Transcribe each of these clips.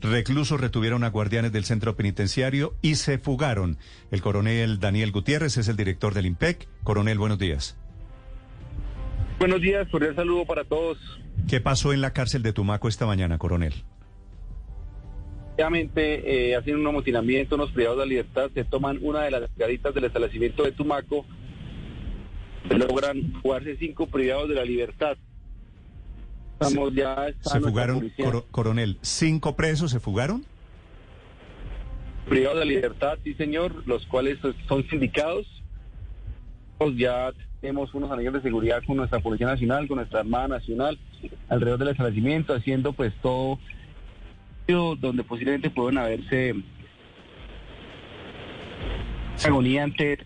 Reclusos retuvieron a guardianes del centro penitenciario y se fugaron. El coronel Daniel Gutiérrez es el director del IMPEC. Coronel, buenos días. Buenos días, cordial saludo para todos. ¿Qué pasó en la cárcel de Tumaco esta mañana, coronel? Obviamente, eh, hacen un amotinamiento, unos privados de la libertad, se toman una de las garitas del establecimiento de Tumaco, logran jugarse cinco privados de la libertad. Estamos ya Se fugaron, coro- coronel, ¿cinco presos se fugaron? privados de libertad, sí señor, los cuales pues, son sindicados. Pues ya tenemos unos anillos de seguridad con nuestra Policía Nacional, con nuestra Armada Nacional, alrededor del establecimiento, haciendo pues todo donde posiblemente pueden haberse agonía ante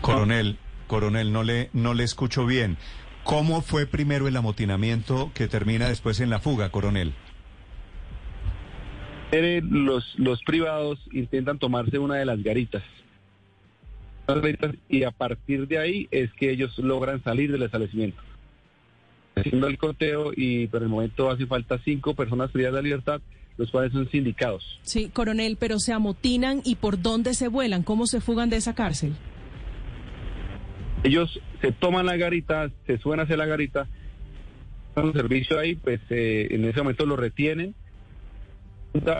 Coronel, coronel, no le, no le escucho bien. ¿Cómo fue primero el amotinamiento que termina después en la fuga, coronel? Los, los privados intentan tomarse una de las garitas. Y a partir de ahí es que ellos logran salir del establecimiento. Haciendo el conteo y por el momento hace falta cinco personas privadas de la libertad, los cuales son sindicados. Sí, coronel, pero se amotinan y por dónde se vuelan, cómo se fugan de esa cárcel. Ellos se toman la garita, se suben hacia la garita, dan un servicio ahí, pues eh, en ese momento lo retienen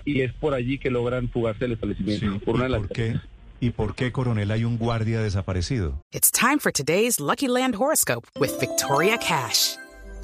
y es por allí que logran fugarse del establecimiento. Sí, por una de ¿Y las por qué? ¿Y por qué, coronel, hay un guardia desaparecido? It's time for today's Lucky Land horoscope with Victoria Cash.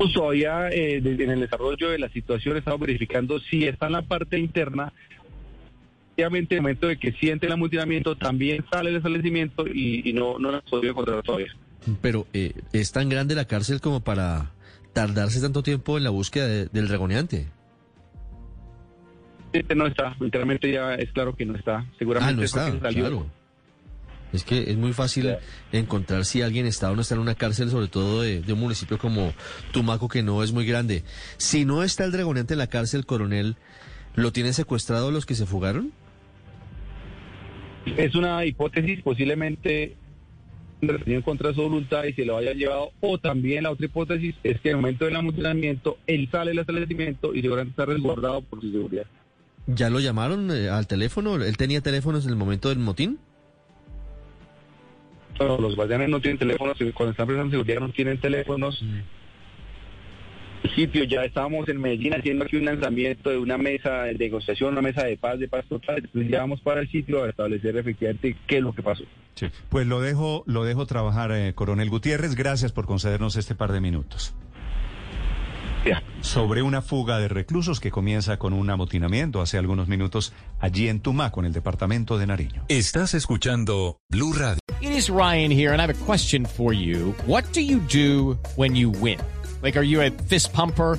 Pues todavía eh, en el desarrollo de la situación estamos verificando si está en la parte interna. Obviamente, en el momento de que siente el amotinamiento, también sale el establecimiento y, y no, no la podido encontrar todavía. Pero eh, es tan grande la cárcel como para tardarse tanto tiempo en la búsqueda de- del regoneante. Este no está, literalmente ya es claro que no está. Seguramente Ah, no está, salió. claro. Es que es muy fácil encontrar si alguien está o no está en una cárcel, sobre todo de, de un municipio como Tumaco, que no es muy grande. Si no está el dragoneante en la cárcel, coronel, ¿lo tienen secuestrado los que se fugaron? Es una hipótesis, posiblemente en contra de su voluntad y se lo haya llevado. O también la otra hipótesis es que en el momento del amotinamiento, él sale del establecimiento y seguramente está resguardado por su seguridad. ¿Ya lo llamaron eh, al teléfono? ¿Él tenía teléfonos en el momento del motín? Los guardianes no tienen teléfonos, cuando están prestando seguridad no tienen teléfonos. El sitio, ya estábamos en Medellín haciendo aquí un lanzamiento de una mesa de negociación, una mesa de paz, de paz total. Entonces llevamos para el sitio a establecer efectivamente qué es lo que pasó. Sí. Pues lo dejo, lo dejo trabajar, eh, coronel Gutiérrez. Gracias por concedernos este par de minutos. Sobre una fuga de reclusos que comienza con un amotinamiento hace algunos minutos allí en Tumaco, en el departamento de Nariño. Estás escuchando Blue Radio. It is Ryan here, and I have a question for you. What do you do when you win? Like, are you a fist pumper?